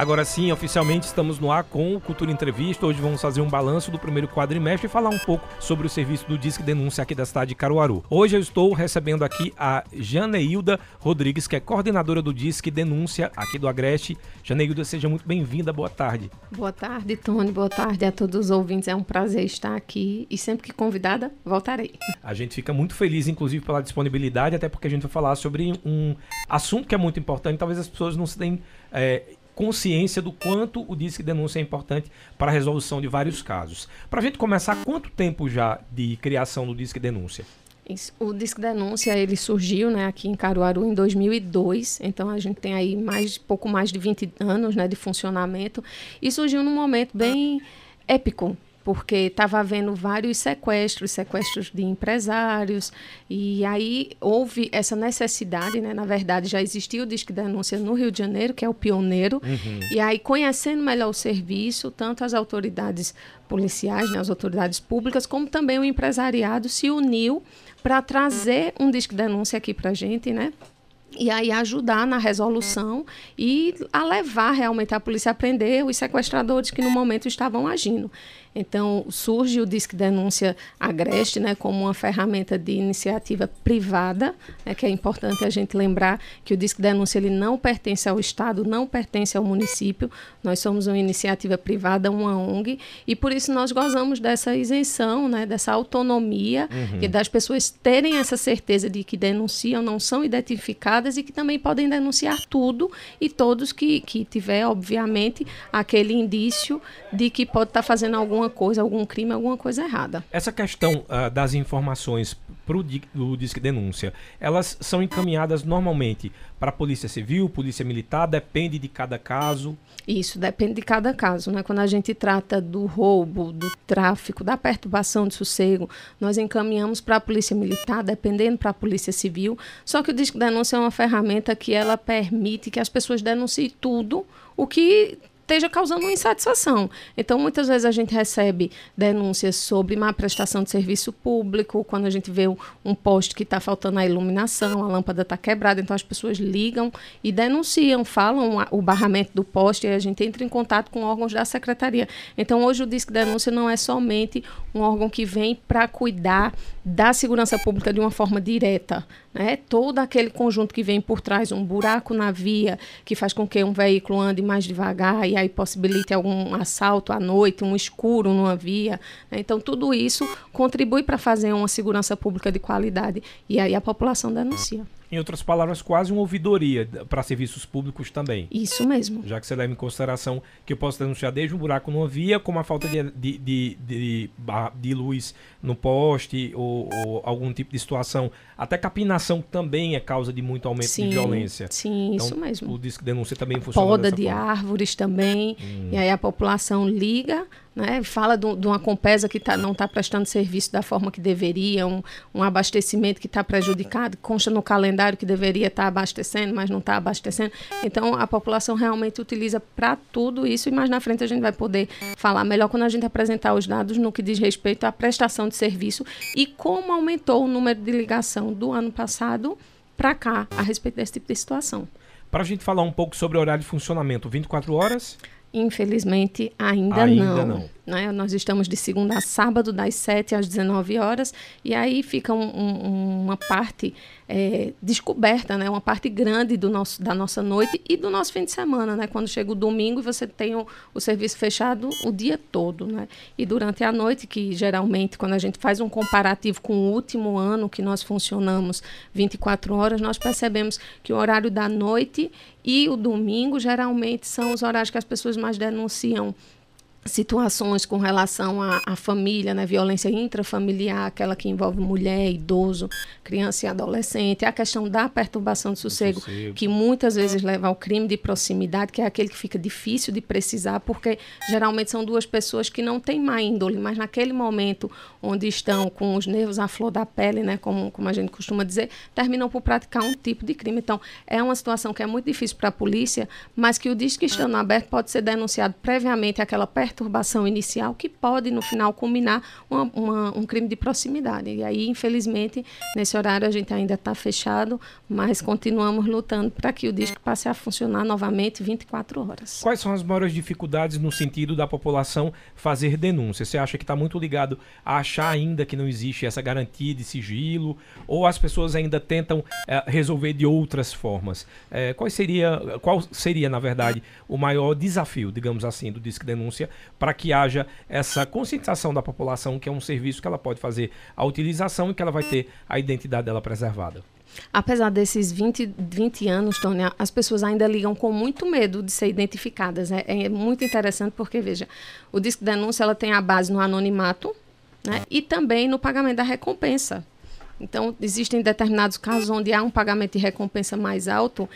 Agora sim, oficialmente estamos no ar com o Cultura Entrevista. Hoje vamos fazer um balanço do primeiro quadrimestre e falar um pouco sobre o serviço do Disque Denúncia aqui da cidade de Caruaru. Hoje eu estou recebendo aqui a Janeilda Rodrigues, que é coordenadora do Disque Denúncia aqui do Agreste. Janeilda, seja muito bem-vinda. Boa tarde. Boa tarde, Tony. Boa tarde a todos os ouvintes. É um prazer estar aqui e sempre que convidada, voltarei. A gente fica muito feliz, inclusive, pela disponibilidade, até porque a gente vai falar sobre um assunto que é muito importante. Talvez as pessoas não se deem é, consciência do quanto o Disque Denúncia é importante para a resolução de vários casos. Para a gente começar, quanto tempo já de criação do Disque Denúncia? O Disque Denúncia ele surgiu né, aqui em Caruaru em 2002, então a gente tem aí mais, pouco mais de 20 anos né, de funcionamento e surgiu num momento bem épico porque estava havendo vários sequestros, sequestros de empresários, e aí houve essa necessidade, né? Na verdade, já existia o Disque Denúncia no Rio de Janeiro, que é o pioneiro, uhum. e aí conhecendo melhor o serviço, tanto as autoridades policiais, né, as autoridades públicas, como também o empresariado se uniu para trazer um Disque Denúncia aqui para a gente, né? e aí ajudar na resolução e a levar realmente a polícia a prender os sequestradores que no momento estavam agindo. Então, surge o Disque Denúncia Agreste né, como uma ferramenta de iniciativa privada, né, que é importante a gente lembrar que o Disque Denúncia ele não pertence ao Estado, não pertence ao município, nós somos uma iniciativa privada, uma ONG, e por isso nós gozamos dessa isenção, né, dessa autonomia, uhum. e das pessoas terem essa certeza de que denunciam, não são identificadas e que também podem denunciar tudo e todos que, que tiver, obviamente, aquele indício de que pode estar tá fazendo alguma alguma coisa, algum crime, alguma coisa errada. Essa questão uh, das informações pro do Disque Denúncia, elas são encaminhadas normalmente para a Polícia Civil, Polícia Militar, depende de cada caso? Isso, depende de cada caso. Né? Quando a gente trata do roubo, do tráfico, da perturbação de sossego, nós encaminhamos para a Polícia Militar, dependendo para a Polícia Civil. Só que o Disque Denúncia é uma ferramenta que ela permite que as pessoas denunciem tudo o que esteja causando uma insatisfação. Então, muitas vezes a gente recebe denúncias sobre má prestação de serviço público, quando a gente vê um poste que está faltando a iluminação, a lâmpada está quebrada, então as pessoas ligam e denunciam, falam o barramento do poste e a gente entra em contato com órgãos da secretaria. Então, hoje o Disque Denúncia não é somente um órgão que vem para cuidar da segurança pública de uma forma direta. Né? Todo aquele conjunto que vem por trás, um buraco na via, que faz com que um veículo ande mais devagar e aí possibilite algum assalto à noite, um escuro numa via. Né? Então, tudo isso contribui para fazer uma segurança pública de qualidade. E aí a população denuncia. Em outras palavras, quase uma ouvidoria para serviços públicos também. Isso mesmo. Já que você leva em consideração que eu posso denunciar desde um buraco numa via, como a falta de, de, de, de, de luz no poste ou, ou, algum tipo de situação. Até capinação também é causa de muito aumento sim, de violência. Sim, então, isso mesmo. O disco denúncia também funciona Poda de forma. árvores também. Hum. E aí a população liga né? Fala de, uma Compesa que tá, não está prestando serviço da forma que deveria, um, um abastecimento que está prejudicado, consta no calendário que deveria estar tá abastecendo, mas não está abastecendo. Então, a população realmente utiliza para tudo isso e mais na frente a gente vai poder falar melhor quando a gente apresentar os dados no que diz respeito à prestação de serviço e como aumentou o número de ligação do ano passado para cá a respeito desse tipo de situação. Para a gente falar um pouco sobre o horário de funcionamento, 24 horas? Infelizmente, ainda, ainda não. não. Né? Nós estamos de segunda a sábado, das 7 às 19 horas, e aí fica um, um, uma parte é, descoberta, né? uma parte grande do nosso, da nossa noite e do nosso fim de semana, né? quando chega o domingo você tem o, o serviço fechado o dia todo. Né? E durante a noite, que geralmente, quando a gente faz um comparativo com o último ano que nós funcionamos 24 horas, nós percebemos que o horário da noite e o domingo geralmente são os horários que as pessoas mais denunciam situações com relação à, à, família, né, violência intrafamiliar, aquela que envolve mulher, idoso, criança e adolescente, a questão da perturbação do sossego, sossego, que muitas vezes leva ao crime de proximidade, que é aquele que fica difícil de precisar, porque geralmente são duas pessoas que não têm má índole, mas naquele momento onde estão com os nervos à flor da pele, né, como, como a gente costuma dizer, terminam por praticar um tipo de crime. Então, é uma situação que é muito difícil para a polícia, mas que o disque estando aberto pode ser denunciado previamente aquela perturbação perturbação inicial que pode, no final, culminar uma, uma, um crime de proximidade. E aí, infelizmente, nesse horário a gente ainda está fechado, mas continuamos lutando para que o disco passe a funcionar novamente 24 horas. Quais são as maiores dificuldades no sentido da população fazer denúncia? Você acha que está muito ligado a achar ainda que não existe essa garantia de sigilo? Ou as pessoas ainda tentam é, resolver de outras formas? É, qual, seria, qual seria, na verdade, o maior desafio, digamos assim, do Disque Denúncia para que haja essa conscientização da população que é um serviço que ela pode fazer a utilização e que ela vai ter a identidade dela preservada? Apesar desses 20, 20 anos, Tônia, as pessoas ainda ligam com muito medo de ser identificadas. É, é muito interessante porque, veja, o disco denúncia ela tem a base no anonimato né, e também no pagamento da recompensa. Então, existem determinados casos onde há um pagamento de recompensa mais alto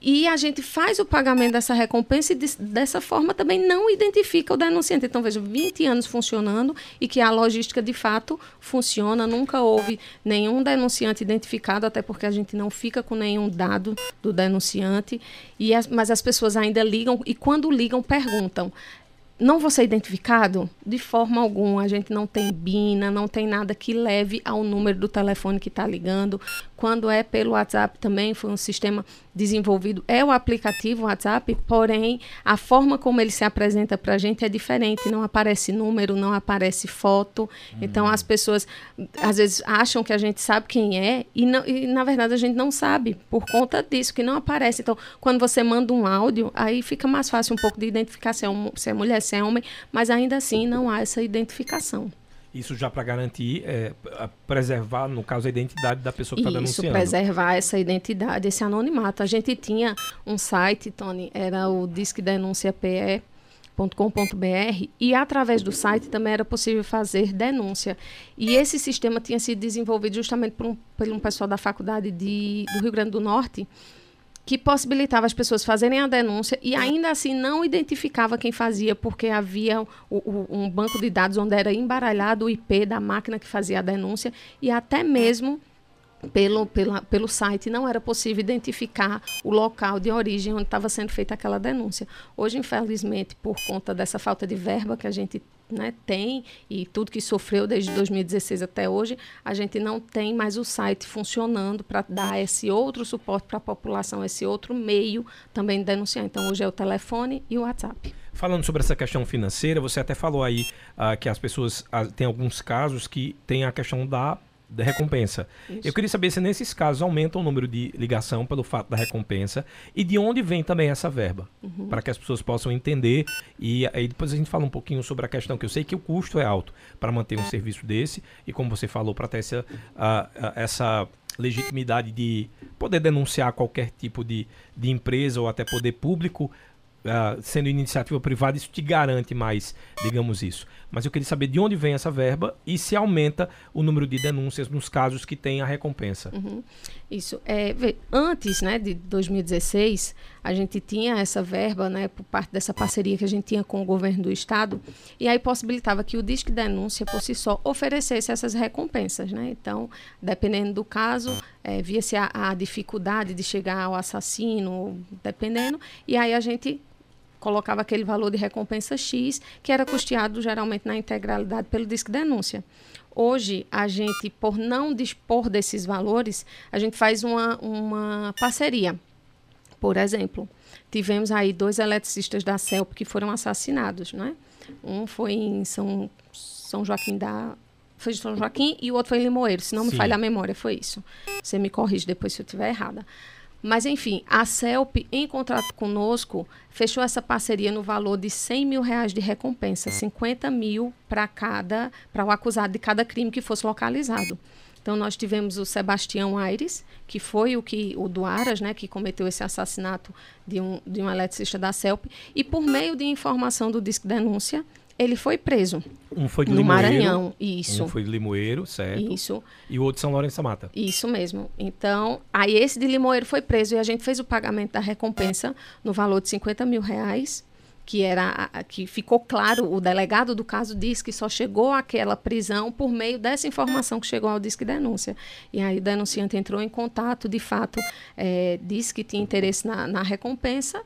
e a gente faz o pagamento dessa recompensa e de, dessa forma também não identifica o denunciante. Então, veja, 20 anos funcionando e que a logística de fato funciona. Nunca houve nenhum denunciante identificado, até porque a gente não fica com nenhum dado do denunciante. E as, mas as pessoas ainda ligam e, quando ligam, perguntam: não vou ser identificado de forma alguma. A gente não tem BINA, não tem nada que leve ao número do telefone que está ligando. Quando é pelo WhatsApp também, foi um sistema desenvolvido. É o aplicativo WhatsApp, porém, a forma como ele se apresenta para a gente é diferente. Não aparece número, não aparece foto. Então, hum. Então, as pessoas às vezes acham que a gente sabe quem é e, não, e, na verdade, a gente não sabe por conta disso, que não aparece. Então, quando você manda um áudio, aí fica mais fácil um pouco de identificar se é, um, se é mulher, se é homem, mas ainda assim não há essa identificação. Isso já para garantir, é, preservar, no caso, a identidade da pessoa que está denunciando. Isso, preservar essa identidade, esse anonimato. A gente tinha um site, Tony, era o Disque Denúncia PE, .com.br e através do site também era possível fazer denúncia. E esse sistema tinha sido desenvolvido justamente por um, por um pessoal da faculdade de, do Rio Grande do Norte, que possibilitava as pessoas fazerem a denúncia e ainda assim não identificava quem fazia, porque havia o, o, um banco de dados onde era embaralhado o IP da máquina que fazia a denúncia e até mesmo pelo, pela, pelo site não era possível identificar o local de origem onde estava sendo feita aquela denúncia. Hoje, infelizmente, por conta dessa falta de verba que a gente né, tem e tudo que sofreu desde 2016 até hoje, a gente não tem mais o site funcionando para dar esse outro suporte para a população, esse outro meio também de denunciar. Então, hoje é o telefone e o WhatsApp. Falando sobre essa questão financeira, você até falou aí uh, que as pessoas uh, têm alguns casos que tem a questão da da recompensa. Isso. Eu queria saber se nesses casos aumenta o número de ligação pelo fato da recompensa e de onde vem também essa verba, uhum. para que as pessoas possam entender e aí depois a gente fala um pouquinho sobre a questão que eu sei que o custo é alto para manter um serviço desse e como você falou para ter essa, essa legitimidade de poder denunciar qualquer tipo de, de empresa ou até poder público uh, sendo iniciativa privada, isso te garante mais, digamos isso. Mas eu queria saber de onde vem essa verba e se aumenta o número de denúncias nos casos que tem a recompensa. Uhum. Isso. É, antes né, de 2016, a gente tinha essa verba, né, por parte dessa parceria que a gente tinha com o governo do estado, e aí possibilitava que o Disque Denúncia, por si só, oferecesse essas recompensas. Né? Então, dependendo do caso, é, via-se a, a dificuldade de chegar ao assassino, dependendo, e aí a gente colocava aquele valor de recompensa X, que era custeado geralmente na integralidade pelo Disque Denúncia. Hoje, a gente, por não dispor desses valores, a gente faz uma, uma parceria. Por exemplo, tivemos aí dois eletricistas da CELP que foram assassinados, né? Um foi em São, São Joaquim da foi de São Joaquim e o outro foi em Limoeiro, se não me falha a memória, foi isso. Você me corrige depois se eu estiver errada. Mas, enfim, a CELP, em contrato conosco, fechou essa parceria no valor de 100 mil reais de recompensa, 50 mil para cada, para o acusado de cada crime que fosse localizado. Então, nós tivemos o Sebastião Aires, que foi o que o do Aras, né, que cometeu esse assassinato de um, de um eletricista da CELP, e por meio de informação do Disque Denúncia, ele foi preso. Um foi de no Limoeiro. Maranhão, isso. Um foi de Limoeiro, certo. Isso. E o outro de São Lourenço da Mata. Isso mesmo. Então, aí esse de Limoeiro foi preso e a gente fez o pagamento da recompensa no valor de 50 mil reais, que era que ficou claro, o delegado do caso disse que só chegou àquela prisão por meio dessa informação que chegou ao Disque Denúncia. E aí o denunciante entrou em contato, de fato, é, disse que tinha interesse na, na recompensa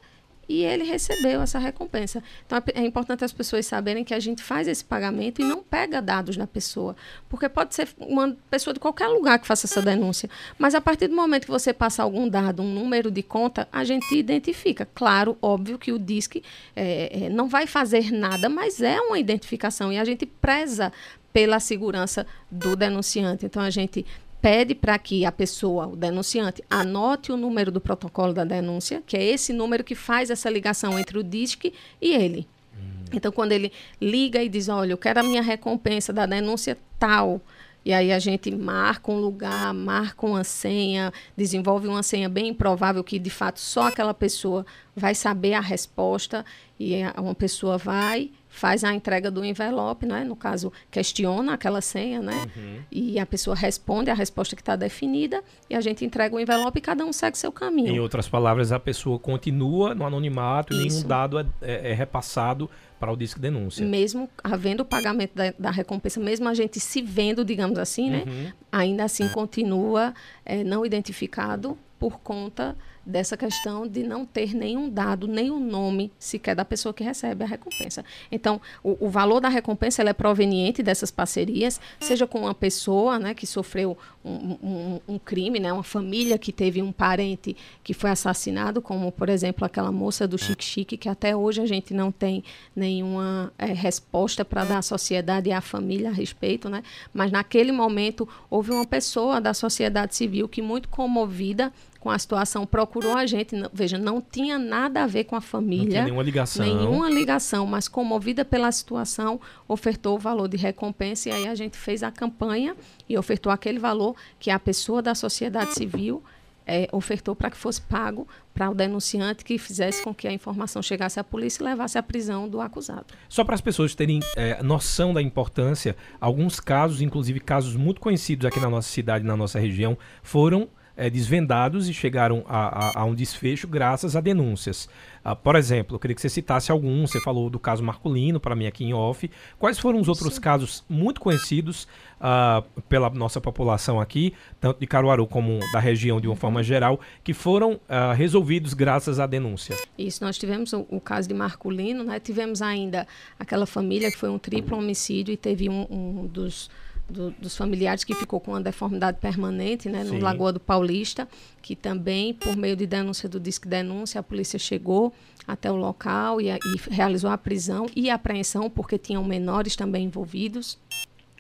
e ele recebeu essa recompensa. Então é, é importante as pessoas saberem que a gente faz esse pagamento e não pega dados da pessoa, porque pode ser uma pessoa de qualquer lugar que faça essa denúncia, mas a partir do momento que você passa algum dado, um número de conta, a gente identifica. Claro, óbvio que o DISC é, é, não vai fazer nada, mas é uma identificação e a gente preza pela segurança do denunciante. Então a gente pede para que a pessoa, o denunciante, anote o número do protocolo da denúncia, que é esse número que faz essa ligação entre o DISC e ele. Hum. Então, quando ele liga e diz, olha, eu quero a minha recompensa da denúncia tal, e aí a gente marca um lugar, marca uma senha, desenvolve uma senha bem improvável que de fato só aquela pessoa vai saber a resposta e uma pessoa vai faz a entrega do envelope, né? no caso, questiona aquela senha, né? Uhum. E a pessoa responde a resposta que está definida e a gente entrega o envelope e cada um segue seu caminho. Em outras palavras, a pessoa continua no anonimato e nenhum dado é, é, é repassado para o disco denúncia. Mesmo havendo o pagamento da, da, recompensa, mesmo a gente se vendo, digamos assim, né? Uhum. Ainda assim continua é, não identificado por conta dessa questão de não ter nenhum dado, nenhum nome sequer da pessoa que recebe a recompensa. Então, o, o valor da recompensa é proveniente dessas parcerias, seja com uma pessoa né, que sofreu um, um, um, crime, né, uma família que teve um parente que foi assassinado, como, por exemplo, aquela moça do Chique Chique, que até hoje a gente não tem nenhuma é, resposta para dar à sociedade e à família a respeito, né? mas naquele momento houve uma pessoa da sociedade civil que, muito comovida, com a situação, procurou a gente. Veja, não tinha nada a ver com a família. Nenhuma ligação. Nenhuma ligação, mas comovida pela situação, ofertou o valor de recompensa e aí a gente fez a campanha e ofertou aquele valor que a pessoa da sociedade civil é, ofertou para que fosse pago para o denunciante que fizesse com que a informação chegasse à polícia e levasse à prisão do acusado. Só para as pessoas terem é, noção da importância, alguns casos, inclusive casos muito conhecidos aqui na nossa cidade, na nossa região, foram é, desvendados e chegaram a, a, a, um desfecho graças a denúncias. Uh, por exemplo, eu queria que você citasse algum. Você falou do caso Marculino, para mim aqui em off. Quais foram os outros Sim. casos muito conhecidos uh, pela nossa população aqui, tanto de Caruaru como da região de uma forma geral, que foram uh, resolvidos graças à denúncia? Isso, nós tivemos o, o, caso de Marculino, né? tivemos ainda aquela família que foi um triplo homicídio e teve um, um dos do, dos familiares que ficou com uma deformidade permanente, né, no Sim. Lagoa do Paulista, que também, por meio de denúncia do Disque Denúncia, a polícia chegou até o local e, e realizou a prisão e a apreensão, porque tinham menores também envolvidos.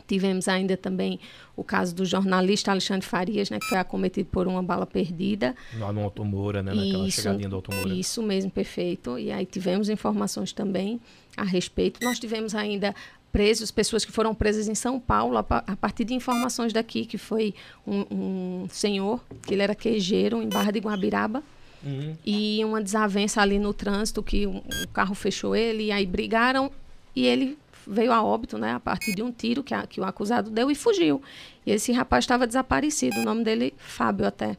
Tivemos ainda também o caso do jornalista Alexandre Farias, né, que foi acometido por uma bala perdida. Lá no Automoura, né, naquela isso, chegadinha do Automoura. Isso mesmo, perfeito. E aí tivemos informações também a respeito. Nós tivemos ainda presos, pessoas que foram presas em São Paulo, a, a partir de informações daqui, que foi um, um, senhor, que ele era queijeiro em Barra de Guabiraba, uhum. e uma desavença ali no trânsito, que o, o carro fechou ele, e aí brigaram, e ele veio a óbito, né, a partir de um tiro que, a, que o acusado deu e fugiu. E esse rapaz estava desaparecido, o nome dele, Fábio até.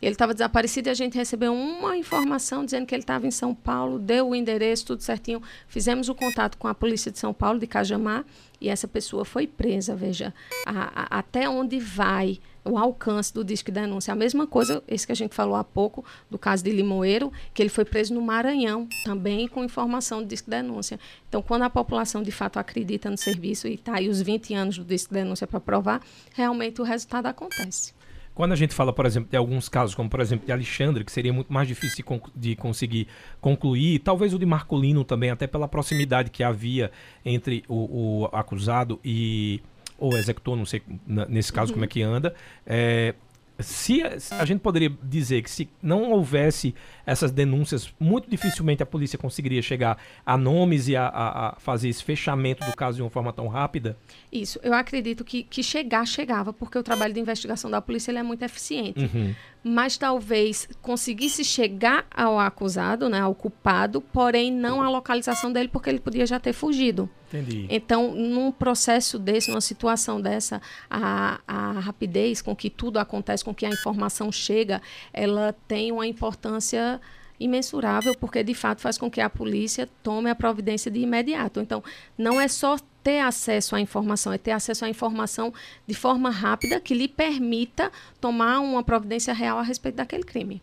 Ele estava desaparecido e a gente recebeu uma informação dizendo que ele estava em São Paulo, deu o endereço, tudo certinho. Fizemos o contato com a polícia de São Paulo, de Cajamar, e essa pessoa foi presa. Veja, a, a, até onde vai o alcance do disco de denúncia. A mesma coisa, esse que a gente falou há pouco, do caso de Limoeiro, que ele foi preso no Maranhão, também com informação do disco de denúncia. Então, quando a população de fato acredita no serviço e está aí os 20 anos do disco de denúncia para provar, realmente o resultado acontece. Quando a gente fala, por exemplo, de alguns casos, como por exemplo de Alexandre, que seria muito mais difícil de, de conseguir concluir, talvez o de Marcolino também, até pela proximidade que havia entre o, o acusado e ou executor, não sei nesse caso uhum. como é que anda, é, se a gente poderia dizer que se não houvesse essas denúncias, muito dificilmente a polícia conseguiria chegar a nomes e a, a, a, fazer esse fechamento do caso de uma forma tão rápida? Isso, eu acredito que, que chegar, chegava, porque o trabalho de investigação da polícia é muito eficiente. Uhum mas talvez conseguisse chegar ao acusado, né, ao culpado, porém não a localização dele porque ele podia já ter fugido. Entendi. Então, num processo desse, numa situação dessa, a, a rapidez com que tudo acontece, com que a informação chega, ela tem uma importância imensurável, porque de fato faz com que a polícia tome a providência de imediato. Então, não é só ter acesso à informação, é ter acesso à informação de forma rápida que lhe permita tomar uma providência real a respeito daquele crime.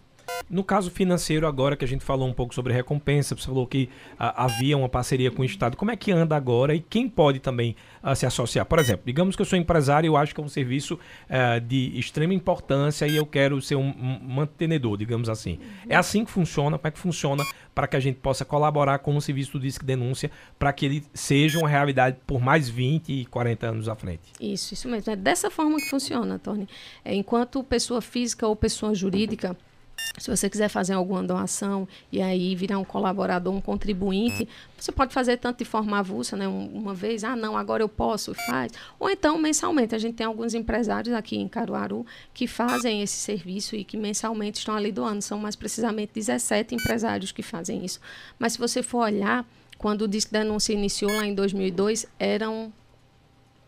No caso financeiro, agora que a gente falou um pouco sobre recompensa, você falou que a, havia uma parceria com o Estado, como é que anda agora e quem pode também a, se associar? Por exemplo, digamos que eu sou empresário e eu acho que é um serviço uh, de extrema importância e eu quero ser um, mantenedor, digamos assim. Uhum. É assim que funciona? Como é que funciona para que a gente possa colaborar com o serviço do Disque Denúncia para que ele seja uma realidade por mais 20 e 40 anos à frente? Isso, isso mesmo. É dessa forma que funciona, Tony. É, enquanto pessoa física ou pessoa jurídica, se você quiser fazer alguma doação e aí virar um colaborador, um contribuinte, você pode fazer tanto de forma avulsa, né? uma vez, ah, não, agora eu posso, faz. Ou então, mensalmente. A gente tem alguns empresários aqui em Caruaru que fazem esse serviço e que mensalmente estão ali doando. São mais precisamente 17 empresários que fazem isso. Mas se você for olhar, quando o Disque Denúncia iniciou lá em 2002, eram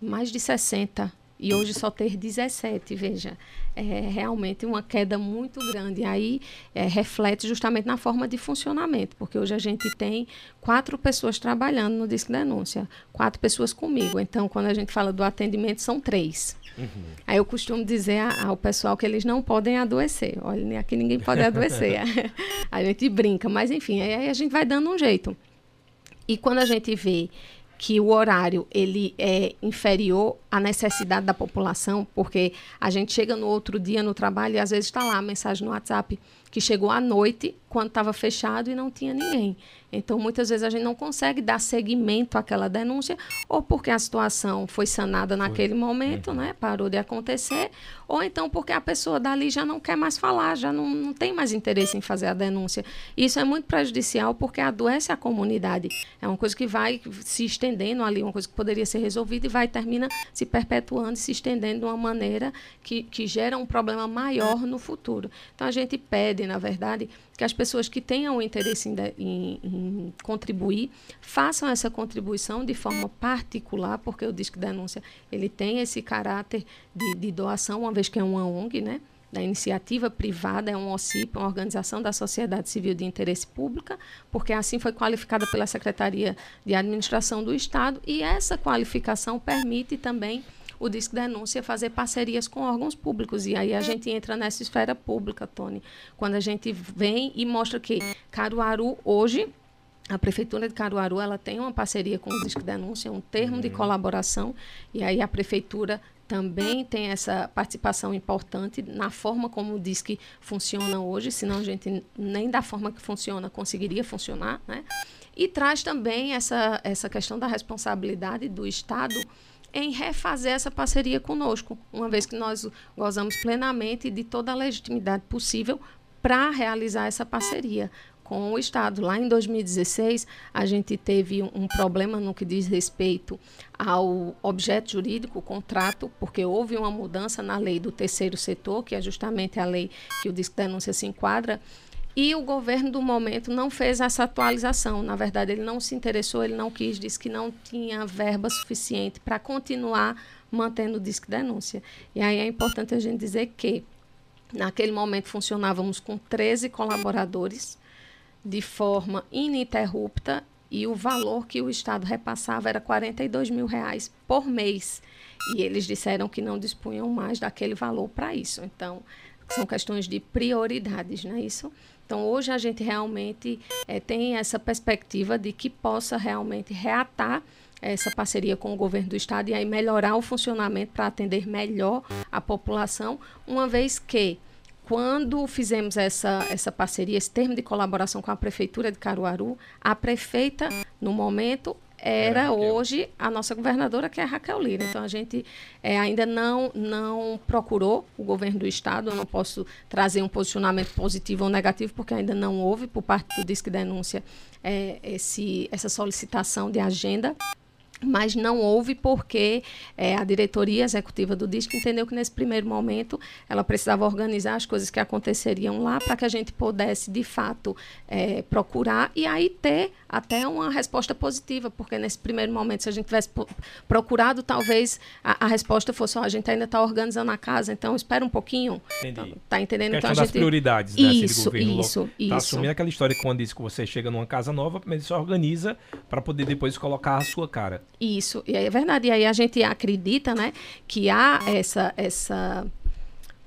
mais de 60 e hoje só ter 17, veja, é realmente uma queda muito grande. Aí é, reflete justamente na forma de funcionamento, porque hoje a gente tem quatro pessoas trabalhando no Disque Denúncia, quatro pessoas comigo. Então, quando a gente fala do atendimento, são três. Uhum. Aí eu costumo dizer ao pessoal que eles não podem adoecer. Olha, aqui ninguém pode adoecer. a gente brinca, mas enfim, aí a gente vai dando um jeito. E quando a gente vê que o horário ele é inferior à necessidade da população, porque a gente chega no outro dia no trabalho e às vezes está lá a mensagem no WhatsApp que chegou à noite, quando estava fechado e não tinha ninguém. Então, muitas vezes a gente não consegue dar seguimento àquela denúncia, ou porque a situação foi sanada naquele foi. momento, uhum. né? Parou de acontecer, ou então porque a pessoa dali já não quer mais falar, já não, não tem mais interesse em fazer a denúncia. Isso é muito prejudicial porque adoece a comunidade. É uma coisa que vai se estendendo ali, uma coisa que poderia ser resolvida e vai termina se perpetuando e se estendendo de uma maneira que, que gera um problema maior no futuro. Então, a gente pede pede, na verdade, que as pessoas que tenham interesse em, em, em, contribuir façam essa contribuição de forma particular, porque o Disque Denúncia ele tem esse caráter de, de doação, uma vez que é uma ONG, né? da iniciativa privada, é um OCIP, uma organização da sociedade civil de interesse pública, porque assim foi qualificada pela Secretaria de Administração do Estado, e essa qualificação permite também o Disque Denúncia fazer parcerias com órgãos públicos. E aí a gente entra nessa esfera pública, Tony, quando a gente vem e mostra que Caruaru hoje a prefeitura de Caruaru ela tem uma parceria com o Disque Denúncia, um termo uhum. de colaboração, e aí a prefeitura também tem essa participação importante na forma como o Disque funciona hoje, senão a gente nem da forma que funciona conseguiria funcionar, né? E traz também essa, essa questão da responsabilidade do Estado em refazer essa parceria conosco, uma vez que nós gozamos plenamente de toda a legitimidade possível para realizar essa parceria com o Estado. Lá em 2016, a gente teve um, problema no que diz respeito ao objeto jurídico, o contrato, porque houve uma mudança na lei do terceiro setor, que é justamente a lei que o Disque Denúncia se enquadra, e o governo do momento não fez essa atualização. Na verdade, ele não se interessou, ele não quis, disse que não tinha verba suficiente para continuar mantendo o disque denúncia. E aí é importante a gente dizer que, naquele momento, funcionávamos com 13 colaboradores de forma ininterrupta e o valor que o Estado repassava era 42 mil reais por mês. E eles disseram que não dispunham mais daquele valor para isso. Então, são questões de prioridades, não é isso? Então, hoje a gente realmente é, tem essa perspectiva de que possa realmente reatar essa parceria com o governo do estado e aí melhorar o funcionamento para atender melhor a população, uma vez que quando fizemos essa, essa parceria, esse termo de colaboração com a Prefeitura de Caruaru, a prefeita, no momento, era é, hoje a nossa governadora, que é a Raquel Lira. Então, a gente é, ainda não, não procurou o governo do Estado. Eu não posso trazer um posicionamento positivo ou negativo, porque ainda não houve, por parte do Disque Denúncia, é, esse, essa solicitação de agenda mas não houve porque é, a diretoria executiva do disco entendeu que nesse primeiro momento ela precisava organizar as coisas que aconteceriam lá para que a gente pudesse de fato é, procurar e aí ter até uma resposta positiva, porque nesse primeiro momento se a gente tivesse procurado talvez a, a resposta fosse oh, a gente ainda está organizando a casa, então espera um pouquinho, Entendi. tá entendendo? então a gente... das prioridades, né? Isso, assim, isso, tá isso. assumindo aquela história que quando diz que você chega numa casa nova, mas você organiza para poder depois colocar a sua cara. Isso, e é verdade. E aí a gente acredita, né, que há essa essa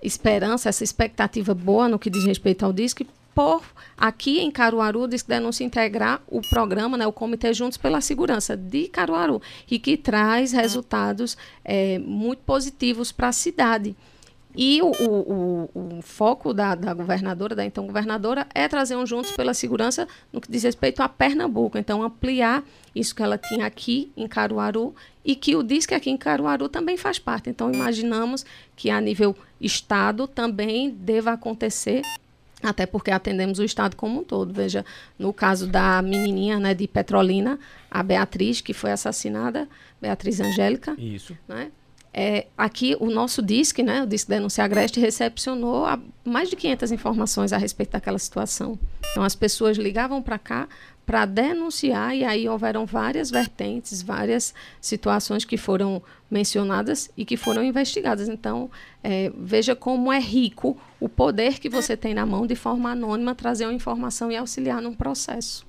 esperança, essa expectativa boa no que diz respeito ao DISC, por aqui em Caruaru, diz que denúncia integrar o programa, né, o Comitê Juntos pela Segurança de Caruaru, e que traz resultados é, muito positivos para a cidade. E o, o, o, o foco da, da, governadora, da então governadora, é trazer um Juntos pela Segurança no que diz respeito a Pernambuco. Então, ampliar isso que ela tinha aqui em Caruaru e que o DISC aqui em Caruaru também faz parte. Então, imaginamos que a nível Estado também deva acontecer até porque atendemos o estado como um todo. Veja, no caso da menininha né, de Petrolina, a Beatriz, que foi assassinada, Beatriz Angélica. Isso. Né? É, aqui, o nosso DISC, né, o DISC Denúncia Agreste, recepcionou mais de 500 informações a respeito daquela situação. Então, as pessoas ligavam para cá para denunciar, e aí houveram várias vertentes, várias situações que foram mencionadas e que foram investigadas. Então, é, veja como é rico o poder que você tem na mão de forma anônima trazer uma informação e auxiliar num processo.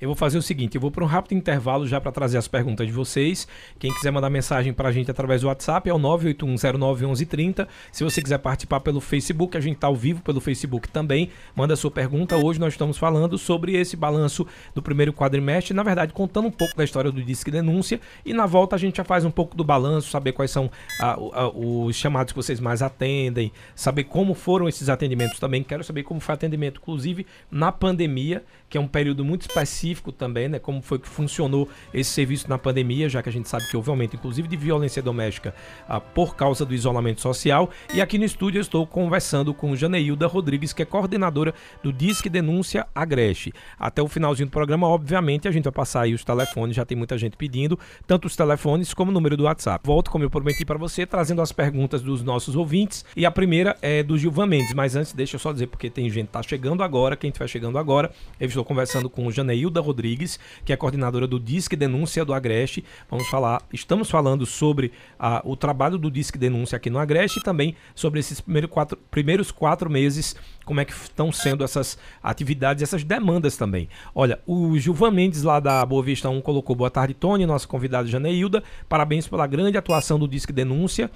Eu vou fazer o seguinte, eu vou para um rápido intervalo já para trazer as perguntas de vocês. Quem quiser mandar mensagem para a gente através do WhatsApp é o 981091130. Se você quiser participar pelo Facebook, a gente está ao vivo pelo Facebook também. Manda sua pergunta. Hoje nós estamos falando sobre esse balanço do primeiro quadrimestre, na verdade contando um pouco da história do Disque Denúncia e na volta a gente já faz um pouco do balanço, saber quais são a, a, os chamados que vocês mais atendem, saber como foram esses atendimentos também. Quero saber como foi atendimento, inclusive na pandemia, que é um período muito específico específico também, né? Como foi que funcionou esse serviço na pandemia, já que a gente sabe que houve aumento, inclusive, de violência doméstica ah, por causa do isolamento social. E aqui no estúdio eu estou conversando com Janeilda Rodrigues, que é coordenadora do Disque Denúncia Agreste. Até o finalzinho do programa, obviamente, a gente vai passar aí os telefones, já tem muita gente pedindo, tanto os telefones como o número do WhatsApp. Volto, como eu prometi para você, trazendo as perguntas dos nossos ouvintes. E a primeira é do Gilvan Mendes, mas antes deixa eu só dizer, porque tem gente que tá chegando agora, quem estiver chegando agora, eu estou conversando com o Janeilda Hilda Rodrigues, que é coordenadora do Disque Denúncia do Agreste. Vamos falar, estamos falando sobre a, o trabalho do Disque Denúncia aqui no Agreste e também sobre esses primeiros quatro, primeiros quatro meses, como é que estão sendo essas atividades, essas demandas também. Olha, o Gilvan Mendes lá da Boa Vista 1 colocou boa tarde, Tony, nossa convidada Janeilda. Parabéns pela grande atuação do Disque Denúncia.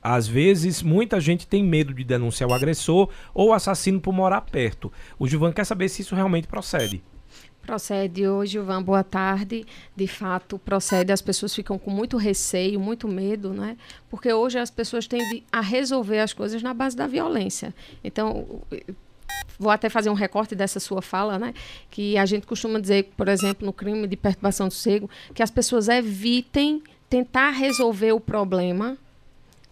Às vezes, muita gente tem medo de denunciar o agressor ou o assassino por morar perto. O Gilvan quer saber se isso realmente procede. Procede hoje, Ivan, boa tarde. De fato, procede. As pessoas ficam com muito receio, muito medo, né? Porque hoje as pessoas tendem a resolver as coisas na base da violência. Então, vou até fazer um recorte dessa sua fala, né? Que a gente costuma dizer, por exemplo, no crime de perturbação do sossego, que as pessoas evitem tentar resolver o problema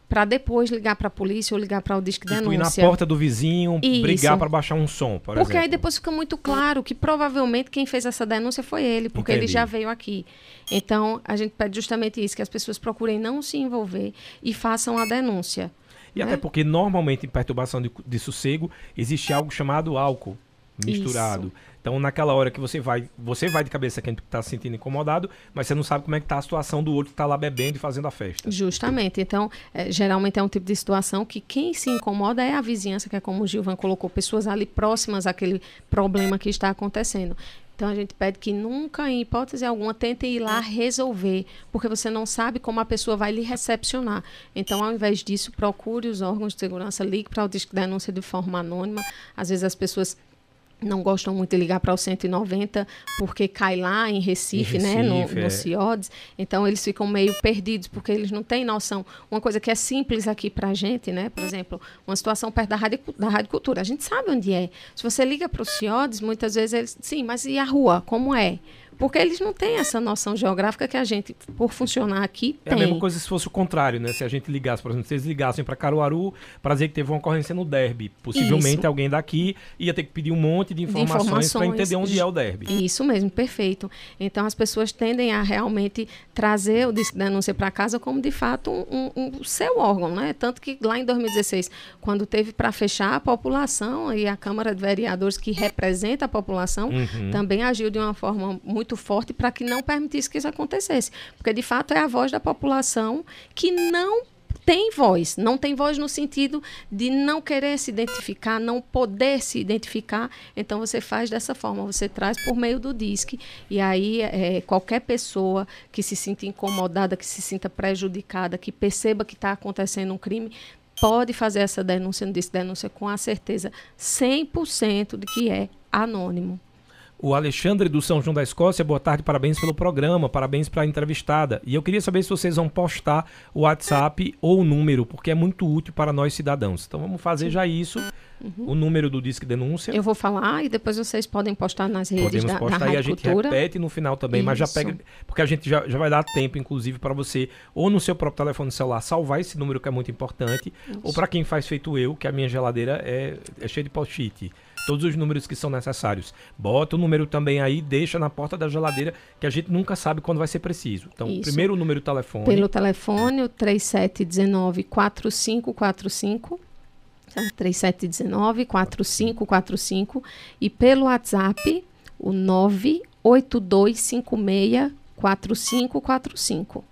para depois ligar para a polícia ou ligar para o disque denúncia. ir na porta do vizinho, Isso. brigar para baixar um som, por Porque exemplo. aí depois fica muito claro que provavelmente quem fez essa denúncia foi ele, porque Entendi. ele já veio aqui. Então, a gente pede justamente isso, que as pessoas procurem não se envolver e façam a denúncia. E né? até porque normalmente em perturbação de, de sossego existe algo chamado álcool misturado. Isso. Então, naquela hora que você vai, você vai de cabeça quem está se sentindo incomodado, mas você não sabe como é que está a situação do outro que está lá bebendo e fazendo a festa. Justamente. Então, é, geralmente é um tipo de situação que quem se incomoda é a vizinhança, que é como o Gilvan colocou, pessoas ali próximas àquele problema que está acontecendo. Então a gente pede que nunca, em hipótese alguma, tentem ir lá resolver, porque você não sabe como a pessoa vai lhe recepcionar. Então, ao invés disso, procure os órgãos de segurança, ligue para o disco denúncia de forma anônima. Às vezes as pessoas não gostam muito de ligar para o 190 porque cai lá em Recife, em Recife né, no, é. no CIODES. Então eles ficam meio perdidos porque eles não têm noção. Uma coisa que é simples aqui para a gente, né, por exemplo, uma situação perto da rádio, da rádio cultura, a gente sabe onde é. Se você liga para o CIODES, muitas vezes eles, sim, mas e a rua, como é? Porque eles não têm essa noção geográfica que a gente, por funcionar aqui, é tem. É a mesma coisa se fosse o contrário, né? Se a gente ligasse, por exemplo, se eles ligassem para Caruaru para dizer que teve uma ocorrência no derby. Possivelmente Isso. alguém daqui ia ter que pedir um monte de informações, para entender onde é o derby. Isso mesmo, perfeito. Então as pessoas tendem a realmente trazer o denúncia para casa como de fato um, um, um, seu órgão, né? Tanto que lá em 2016, quando teve para fechar a população e a Câmara de Vereadores que representa a população, uhum. também agiu de uma forma muito muito forte para que não permitisse que isso acontecesse. Porque, de fato, é a voz da população que não tem voz, não tem voz no sentido de não querer se identificar, não poder se identificar. Então você faz dessa forma, você traz por meio do DISC e aí é, qualquer pessoa que se sinta incomodada, que se sinta prejudicada, que perceba que está acontecendo um crime, pode fazer essa denúncia no Disque Denúncia com a certeza 100% de que é anônimo. O Alexandre do São João da Escócia, boa tarde, parabéns pelo programa, parabéns para a entrevistada. E eu queria saber se vocês vão postar o WhatsApp ou o número, porque é muito útil para nós cidadãos. Então vamos fazer já isso, uhum. o número do Disque Denúncia. Eu vou falar e depois vocês podem postar nas redes Podemos da, postar da e a gente Cultura. repete no final também, isso. mas já pega, porque a gente já, já vai dar tempo, inclusive, para você, ou no seu próprio telefone celular, salvar esse número que é muito importante, isso. ou para quem faz feito eu, que a minha geladeira é, é cheia de post-it todos os números que são necessários. Bota o número também aí, deixa na porta da geladeira, que a gente nunca sabe quando vai ser preciso. Então, Isso. primeiro o número do telefone. Pelo telefone, o 3719 4545. 3719 4545 e pelo WhatsApp o 98256 4545.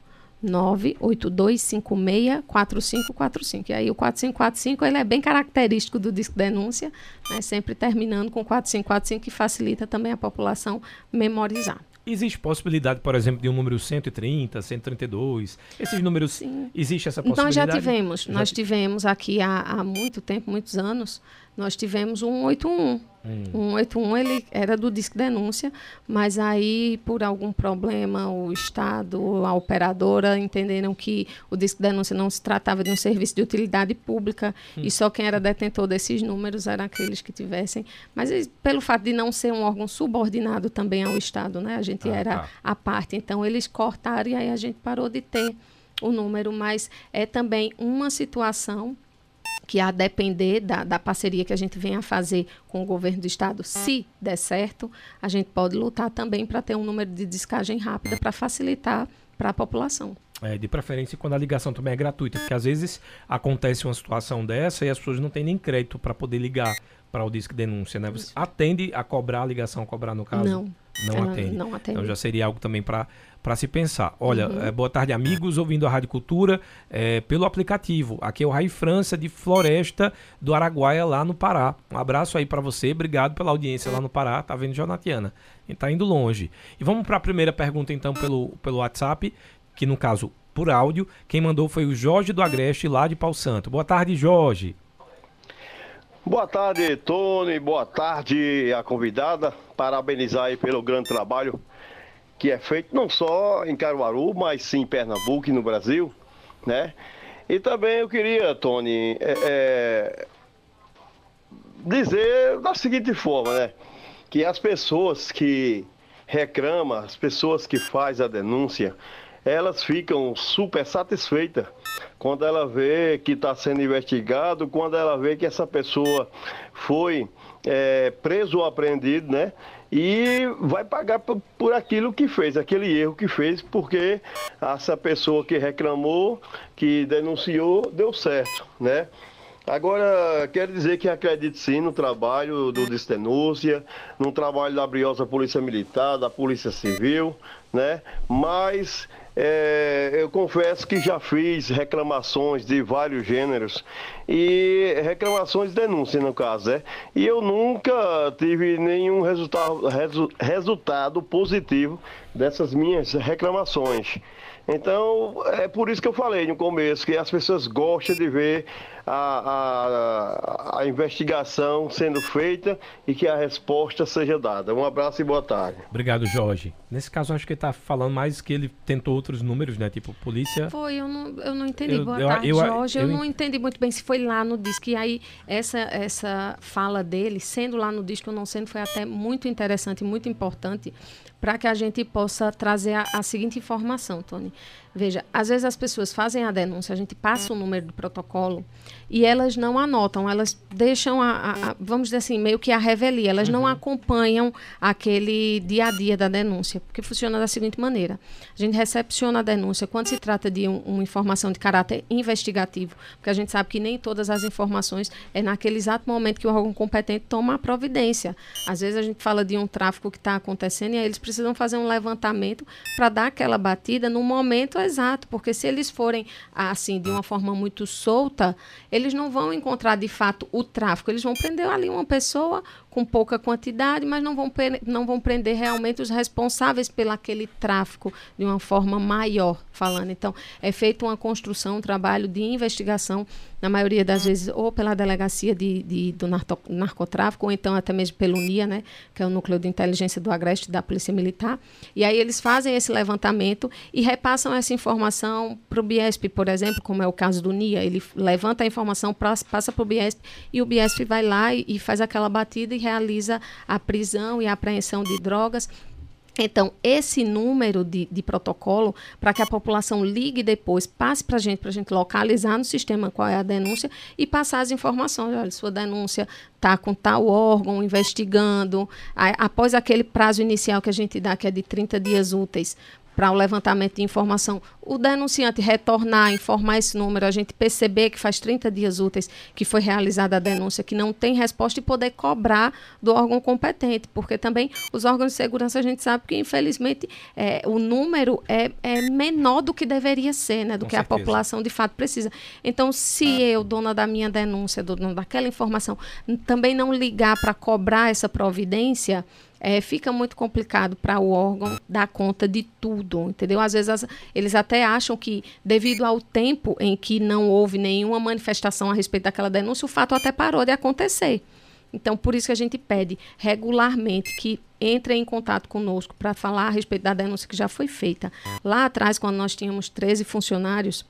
982564545. E aí o 4545 ele é bem característico do disco denúncia, né, sempre terminando com 4545 que facilita também a população memorizar. Existe possibilidade, por exemplo, de um número 130, 132? Esses números, Sim. existe essa possibilidade? Nós já tivemos, já nós tivemos aqui há, há muito tempo, muitos anos, nós tivemos um 181. Hum. O 181 ele era do Disque Denúncia, mas aí, por algum problema, o Estado, a operadora entenderam que o Disque Denúncia não se tratava de um serviço de utilidade pública hum. e só quem era detentor desses números eram aqueles que tivessem. Mas pelo fato de não ser um órgão subordinado também ao Estado, né? A gente ah, era tá. a parte. Então, eles cortaram e aí a gente parou de ter o número, mas é também uma situação que a depender da, da parceria que a gente venha a fazer com o governo do estado, se der certo, a gente pode lutar também para ter um número de descagem rápida para facilitar para a população. É, de preferência quando a ligação também é gratuita, porque às vezes acontece uma situação dessa e as pessoas não têm nem crédito para poder ligar para o Disque Denúncia, né? Você atende a cobrar a ligação, a cobrar no caso? Não. Não atende. não atende. Então já seria algo também para para se pensar. Olha, uhum. é, boa tarde, amigos, ouvindo a Rádio Cultura é, pelo aplicativo. Aqui é o Rai França de Floresta do Araguaia, lá no Pará. Um abraço aí para você, obrigado pela audiência lá no Pará. Tá vendo, Jonatiana? E tá indo longe. E vamos para a primeira pergunta, então, pelo, pelo WhatsApp, que no caso, por áudio, quem mandou foi o Jorge do Agreste, lá de Pau Santo. Boa tarde, Jorge. Boa tarde, Tony. Boa tarde, a convidada. Parabenizar aí pelo grande trabalho que é feito não só em Caruaru, mas sim em Pernambuco e no Brasil, né? E também eu queria, Tony, é, é, dizer da seguinte forma, né? Que as pessoas que reclamam, as pessoas que fazem a denúncia, elas ficam super satisfeitas quando ela vê que está sendo investigado, quando ela vê que essa pessoa foi é, preso ou apreendido, né? E vai pagar por, por, aquilo que fez, aquele erro que fez, porque essa pessoa que reclamou, que denunciou, deu certo, né? Agora, quero dizer que acredito sim no trabalho do Destenúncia, no trabalho da briosa Polícia Militar, da Polícia Civil, né? Mas é, eu confesso que já fiz reclamações de vários gêneros e reclamações de denúncia no caso, né? E eu nunca tive nenhum resu, resultado positivo dessas minhas reclamações. Então, é por isso que eu falei no começo, que as pessoas gostam de ver a, a, a, investigação sendo feita e que a resposta seja dada. Um abraço e boa tarde. Obrigado, Jorge. Nesse caso, acho que ele está falando mais que ele tentou outros números, né? Tipo, polícia. Foi, eu não, eu não entendi. Eu, boa eu, tarde, eu, Jorge. Eu, eu, não entendi muito bem se foi lá no disco. E aí, essa, essa fala dele, sendo lá no disco ou não sendo, foi até muito interessante, muito importante para que a gente possa trazer a, a seguinte informação, Tony. Veja, às vezes as pessoas fazem a denúncia, a gente passa o número do protocolo e elas não anotam, elas deixam a, a, a vamos dizer assim, meio que a revelia, elas uhum. não acompanham aquele dia a dia da denúncia, porque funciona da seguinte maneira: a gente recepciona a denúncia quando se trata de um, uma informação de caráter investigativo, porque a gente sabe que nem todas as informações é naquele exato momento que o órgão competente toma a providência. Às vezes a gente fala de um tráfico que está acontecendo e aí eles precisam precisam fazer um levantamento para dar aquela batida no momento exato, porque se eles forem assim de uma forma muito solta, eles não vão encontrar de fato o tráfico, eles vão prender ali uma pessoa com pouca quantidade, mas não vão, não vão prender realmente os responsáveis pelo aquele tráfico de uma forma maior, falando. Então, é feita uma construção, um trabalho de investigação, na maioria das vezes, ou pela delegacia de, de do narcotráfico, ou então até mesmo pelo NIA, né, que é o Núcleo de Inteligência do Agreste da Polícia Militar. E aí eles fazem esse levantamento e repassam essa informação para o Biesp, por exemplo, como é o caso do NIA. Ele levanta a informação, passa para o Biesp e o Biesp vai lá e, e faz aquela batida e realiza a prisão e a apreensão de drogas. Então, esse número de, de protocolo, para que a população ligue depois, passe para a gente, para a gente localizar no sistema qual é a denúncia e passar as informações. Olha, sua denúncia está com tal órgão investigando. após aquele prazo inicial que a gente dá, que é de 30 dias úteis, para o levantamento de informação, o denunciante retornar, informar esse número, a gente perceber que faz 30 dias úteis que foi realizada a denúncia, que não tem resposta e poder cobrar do órgão competente, porque também os órgãos de segurança a gente sabe que, infelizmente, é, o número é, é, menor do que deveria ser, né, do Com que certeza. a população de fato precisa. Então, se eu, dona da minha denúncia, dona daquela informação, também não ligar para cobrar essa providência, é, fica muito complicado para o órgão dar conta de tudo, entendeu? Às vezes as, eles até acham que, devido ao tempo em que não houve nenhuma manifestação a respeito daquela denúncia, o fato até parou de acontecer. Então, por isso que a gente pede regularmente que entrem em contato conosco para falar a respeito da denúncia que já foi feita. Lá atrás, quando nós tínhamos 13 funcionários,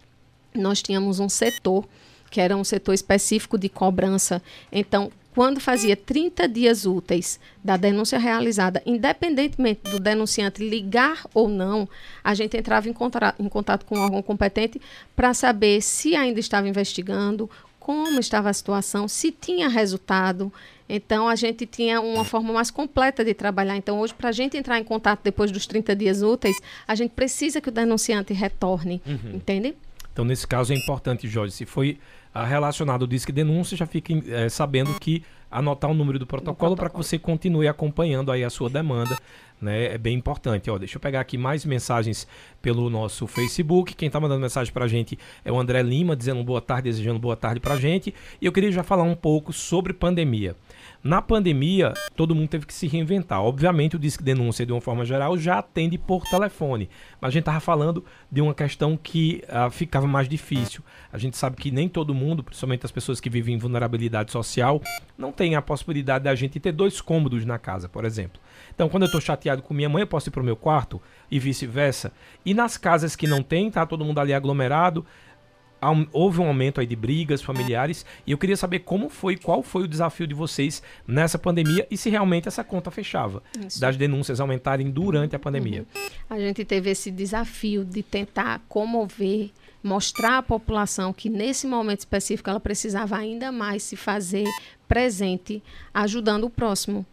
nós tínhamos um setor que era um setor específico de cobrança. Então, quando fazia 30 dias úteis da denúncia realizada, independentemente do denunciante ligar ou não, a gente entrava em, contra, em contato com o órgão competente para saber se ainda estava investigando, como estava a situação, se tinha resultado. Então, a gente tinha uma forma mais completa de trabalhar. Então, hoje, para a gente entrar em contato depois dos 30 dias úteis, a gente precisa que o denunciante retorne, uhum. entende? Então, nesse caso, é importante, Jorge, se foi relacionado ao Disque Denúncia, já fique é, sabendo que anotar o número do protocolo para que você continue acompanhando aí a sua demanda. Né, é bem importante. Ó, deixa eu pegar aqui mais mensagens pelo nosso Facebook. Quem está mandando mensagem para a gente é o André Lima, dizendo boa tarde, desejando boa tarde para a gente. E eu queria já falar um pouco sobre pandemia. Na pandemia, todo mundo teve que se reinventar. Obviamente, o Disque Denúncia, de uma forma geral, já atende por telefone. Mas a gente estava falando de uma questão que uh, ficava mais difícil. A gente sabe que nem todo mundo, principalmente as pessoas que vivem em vulnerabilidade social, não tem a possibilidade da gente ter dois cômodos na casa, por exemplo. Então, quando eu estou chateado com minha mãe, eu posso ir para o meu quarto e vice-versa. E nas casas que não tem, tá todo mundo ali aglomerado, houve um aumento aí de brigas familiares e eu queria saber como foi, qual foi o desafio de vocês nessa pandemia e se realmente essa conta fechava, Isso. das denúncias aumentarem durante a pandemia. Uhum. A gente teve esse desafio de tentar comover, mostrar à população que nesse momento específico ela precisava ainda mais se fazer presente, ajudando o próximo.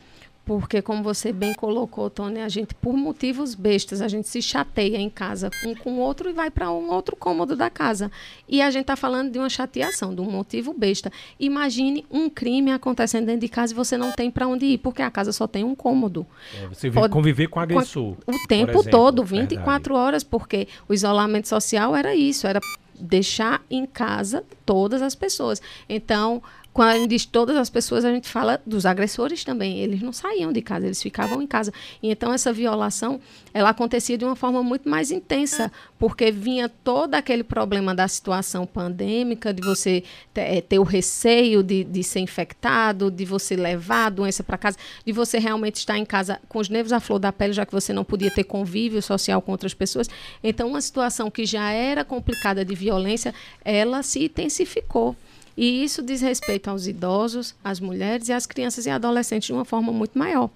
Porque, como você bem colocou, Tony, a gente, por motivos bestas, a gente se chateia em casa um com o outro e vai para um outro cômodo da casa. E a gente está falando de uma chateação, de um motivo besta. Imagine um crime acontecendo dentro de casa e você não tem para onde ir, porque a casa só tem um cômodo. É, você Pode, conviver com o agressor. O tempo exemplo, todo, 24 verdade. horas, porque o isolamento social era isso, era deixar em casa todas as pessoas. Então, quando a gente diz todas as pessoas, a gente fala dos agressores também. Eles não saíam de casa, eles ficavam em casa. E então essa violação, ela acontecia de uma forma muito mais intensa, porque vinha todo aquele problema da situação pandêmica, de você ter, é, ter o receio de, de ser infectado, de você levar a doença para casa, de você realmente estar em casa com os nervos à flor da pele, já que você não podia ter convívio social com outras pessoas. Então, uma situação que já era complicada de violência, ela se intensificou. E isso diz respeito aos idosos, às mulheres e às crianças e adolescentes de uma forma muito maior.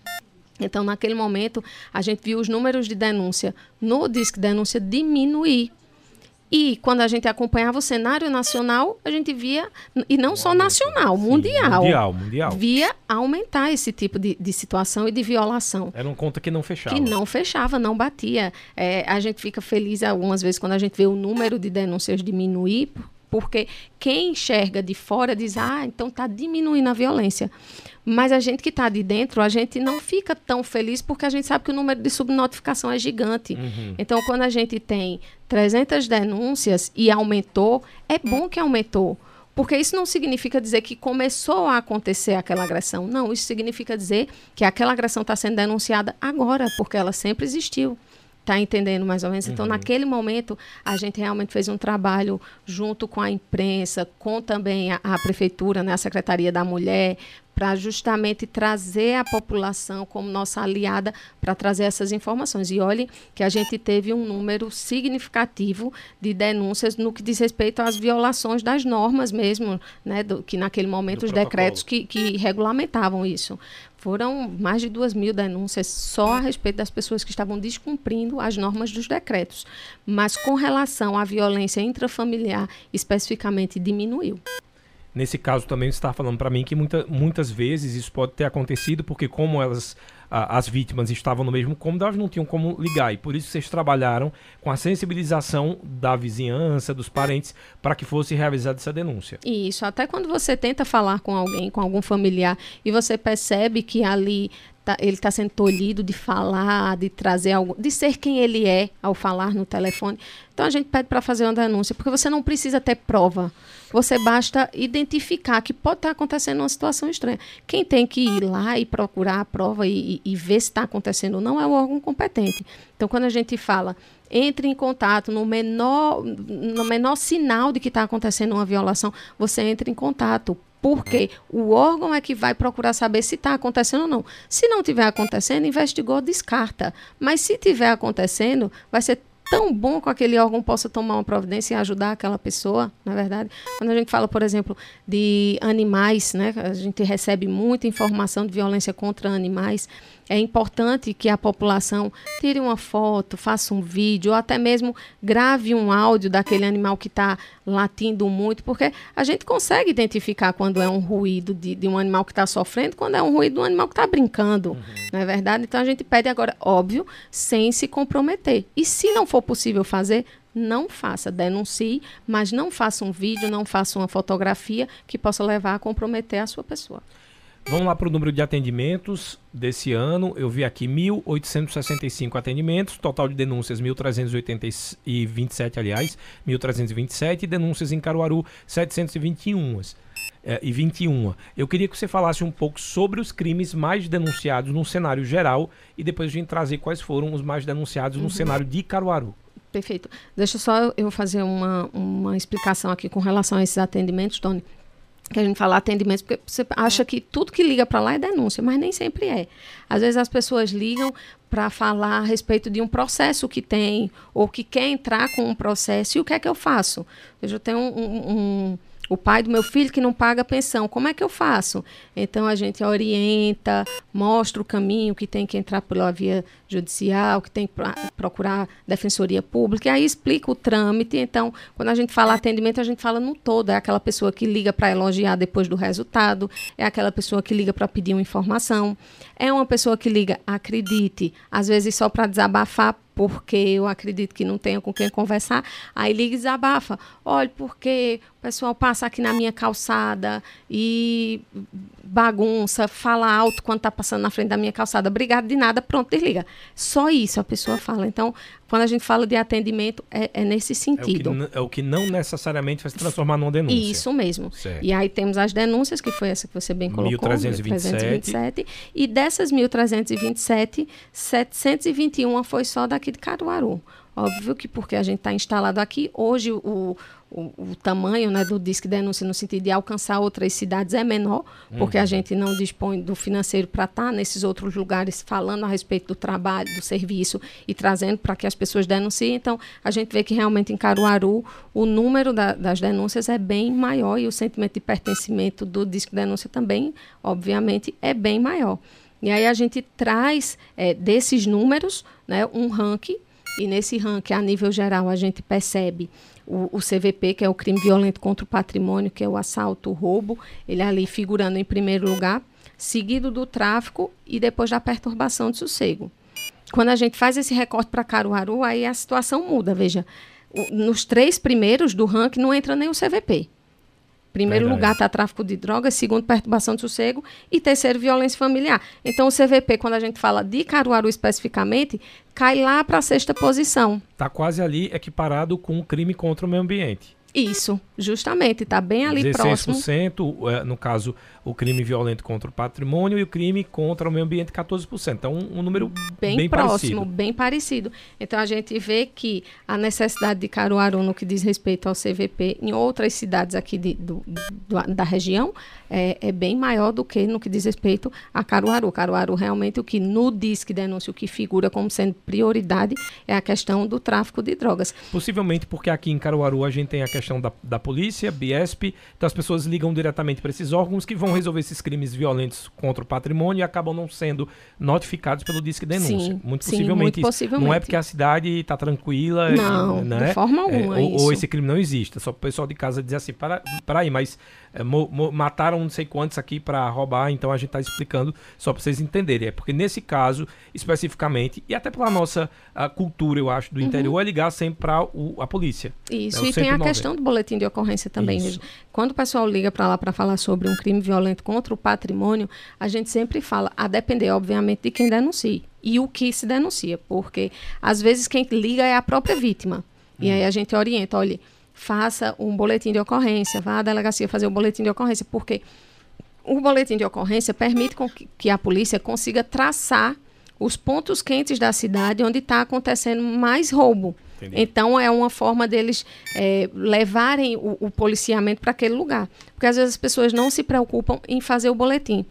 Então, naquele momento, a gente viu os números de denúncia no Disque Denúncia diminuir. E quando a gente acompanhava o cenário nacional, a gente via, e não só nacional, Sim, mundial, mundial, mundial, via aumentar esse tipo de, de situação e de violação. Era uma conta que não fechava. Que não fechava, não batia. É, a gente fica feliz algumas vezes quando a gente vê o número de denúncias diminuir, Porque quem enxerga de fora diz, ah, então está diminuindo a violência. Mas a gente que está de dentro, a gente não fica tão feliz porque a gente sabe que o número de subnotificação é gigante. Uhum. Então, quando a gente tem 300 denúncias e aumentou, é bom que aumentou. Porque isso não significa dizer que começou a acontecer aquela agressão. Não, isso significa dizer que aquela agressão está sendo denunciada agora, porque ela sempre existiu. Está entendendo mais ou menos? Então, uhum. naquele momento, a gente realmente fez um trabalho junto com a imprensa, com também a, a prefeitura, né, a Secretaria da Mulher, para justamente trazer a população como nossa aliada para trazer essas informações. E olhe que a gente teve um número significativo de denúncias no que diz respeito às violações das normas mesmo, né, do, que naquele momento do os protocolo. decretos que, que regulamentavam isso. Foram mais de duas mil denúncias só a respeito das pessoas que estavam descumprindo as normas dos decretos. Mas com relação à violência intrafamiliar, especificamente, diminuiu. Nesse caso também está falando para mim que muita, muitas vezes isso pode ter acontecido porque como elas a, as vítimas estavam no mesmo cômodo, elas não tinham como ligar e por isso vocês trabalharam com a sensibilização da vizinhança, dos parentes, para que fosse realizada essa denúncia. Isso, até quando você tenta falar com alguém, com algum familiar e você percebe que ali tá, ele está sendo tolhido de falar, de trazer algo, de ser quem ele é ao falar no telefone. Então a gente pede para fazer uma denúncia, porque você não precisa ter prova. Você basta identificar que pode estar tá acontecendo uma situação estranha. Quem tem que ir lá e procurar a prova e, e, ver se está acontecendo ou não é o órgão competente. Então, quando a gente fala entre em contato no menor, no menor sinal de que está acontecendo uma violação, você entra em contato. Porque o órgão é que vai procurar saber se está acontecendo ou não. Se não estiver acontecendo, investigou, descarta. Mas se estiver acontecendo, vai ser tão bom que aquele órgão possa tomar uma providência e ajudar aquela pessoa, na é verdade. Quando a gente fala, por exemplo, de animais, né, a gente recebe muita informação de violência contra animais é importante que a população tire uma foto, faça um vídeo, ou até mesmo grave um áudio daquele animal que está latindo muito, porque a gente consegue identificar quando é um ruído de, de um animal que está sofrendo, quando é um ruído de um animal que está brincando, uhum. não é verdade? Então a gente pede agora, óbvio, sem se comprometer. E se não for possível fazer, não faça, denuncie, mas não faça um vídeo, não faça uma fotografia que possa levar a comprometer a sua pessoa. Vamos lá para o número de atendimentos desse ano. Eu vi aqui 1.865 atendimentos, total de denúncias 1.327, aliás, 1.327, e denúncias em Caruaru 721. É, e 21. Eu queria que você falasse um pouco sobre os crimes mais denunciados no cenário geral e depois a gente trazer quais foram os mais denunciados uhum. no cenário de Caruaru. Perfeito. Deixa só eu fazer uma, uma explicação aqui com relação a esses atendimentos, Tony que a gente fala atendimento, porque você acha que tudo que liga para lá é denúncia, mas nem sempre é. Às vezes as pessoas ligam para falar a respeito de um processo que tem, ou que quer entrar com um processo, e o que é que eu faço? Eu já tenho um, um, um o pai do meu filho que não paga pensão, como é que eu faço? Então a gente orienta, mostra o caminho que tem que entrar pela via judicial, que tem que procurar defensoria pública, e aí explica o trâmite. Então, quando a gente fala atendimento, a gente fala no todo. É aquela pessoa que liga para elogiar depois do resultado, é aquela pessoa que liga para pedir uma informação, é uma pessoa que liga, acredite, às vezes só para desabafar porque eu acredito que não tenha com quem conversar, aí liga e desabafa. Olha, porque o pessoal passa aqui na minha calçada e bagunça, fala alto quando está passando na frente da minha calçada. Obrigado de nada, pronto, desliga. Só isso a pessoa fala. Então, quando a gente fala de atendimento, é, é nesse sentido. É o, que, é o, que, não necessariamente vai se transformar numa denúncia. Isso mesmo. Certo. E aí temos as denúncias, que foi essa que você bem colocou, 1327. E dessas 1.327, 721 foi só daqui de Caruaru. Óbvio que porque a gente está instalado aqui, hoje o, o, o, tamanho né, do Disque Denúncia no sentido de alcançar outras cidades é menor, porque a uhum. gente não dispõe do financeiro para estar tá nesses outros lugares falando a respeito do trabalho, do serviço e trazendo para que as pessoas denunciem. Então, a gente vê que realmente em Caruaru o número da, das denúncias é bem maior e o sentimento de pertencimento do Disque Denúncia também, obviamente, é bem maior. E aí a gente traz é, desses números né, um ranking e nesse ranking, a nível geral, a gente percebe o, o, CVP, que é o crime violento contra o patrimônio, que é o assalto, o roubo, ele é ali figurando em primeiro lugar, seguido do tráfico e depois da perturbação de sossego. Quando a gente faz esse recorte para Caruaru, aí a situação muda, veja. nos três primeiros do ranking não entra nem o CVP. Primeiro Verdade. lugar está tráfico de drogas, segundo perturbação de sossego e terceiro violência familiar. Então o CVP, quando a gente fala de Caruaru especificamente, cai lá para a sexta posição. Tá quase ali equiparado com o crime contra o meio ambiente. Isso, justamente, está bem ali próximo. 16%, é, no caso, o crime violento contra o patrimônio e o crime contra o meio ambiente, 14%. Então, um, um número bem, bem próximo, parecido. bem parecido. Então a gente vê que a necessidade de Caruaru no que diz respeito ao CVP em outras cidades aqui de- do- do- da região é, é bem maior do que no que diz respeito a Caruaru. Caruaru realmente o que no Disque Denúncia, o que figura como sendo prioridade é a questão do tráfico de drogas. Possivelmente porque aqui em Caruaru a gente tem a questão da, da polícia, Biesp, então as pessoas ligam diretamente para esses órgãos que vão resolver esses crimes violentos contra o patrimônio e acabam não sendo notificados pelo Disque Denúncia. Sim, muito sim, possivelmente. muito isso. possivelmente. Não é porque a cidade está tranquila. Não, né? de forma É, alguma. ou, isso. ou esse crime não existe. Só o pessoal de casa dizer assim, para, para aí, mas é, mataram não sei quantos aqui para roubar, então a gente está explicando só para vocês entenderem. É porque nesse caso, especificamente, e até pela nossa cultura, eu acho, do Uhum. interior, é ligar sempre para a polícia. Isso, É o e tem a 190. questão do boletim de ocorrência também. Isso. Quando o pessoal liga para lá para falar sobre um crime violento contra o patrimônio, a gente sempre fala, a depender, obviamente, de quem denuncie e o que se denuncia, porque às vezes quem liga é a própria vítima. E aí a gente orienta, olha, faça um boletim de ocorrência, vá à delegacia fazer o boletim de ocorrência, porque o boletim de ocorrência permite que, a polícia consiga traçar os pontos quentes da cidade onde está acontecendo mais roubo. Entendi. Então, é uma forma deles eh, levarem o, o policiamento para aquele lugar. Porque às vezes as pessoas não se preocupam em fazer o boletim.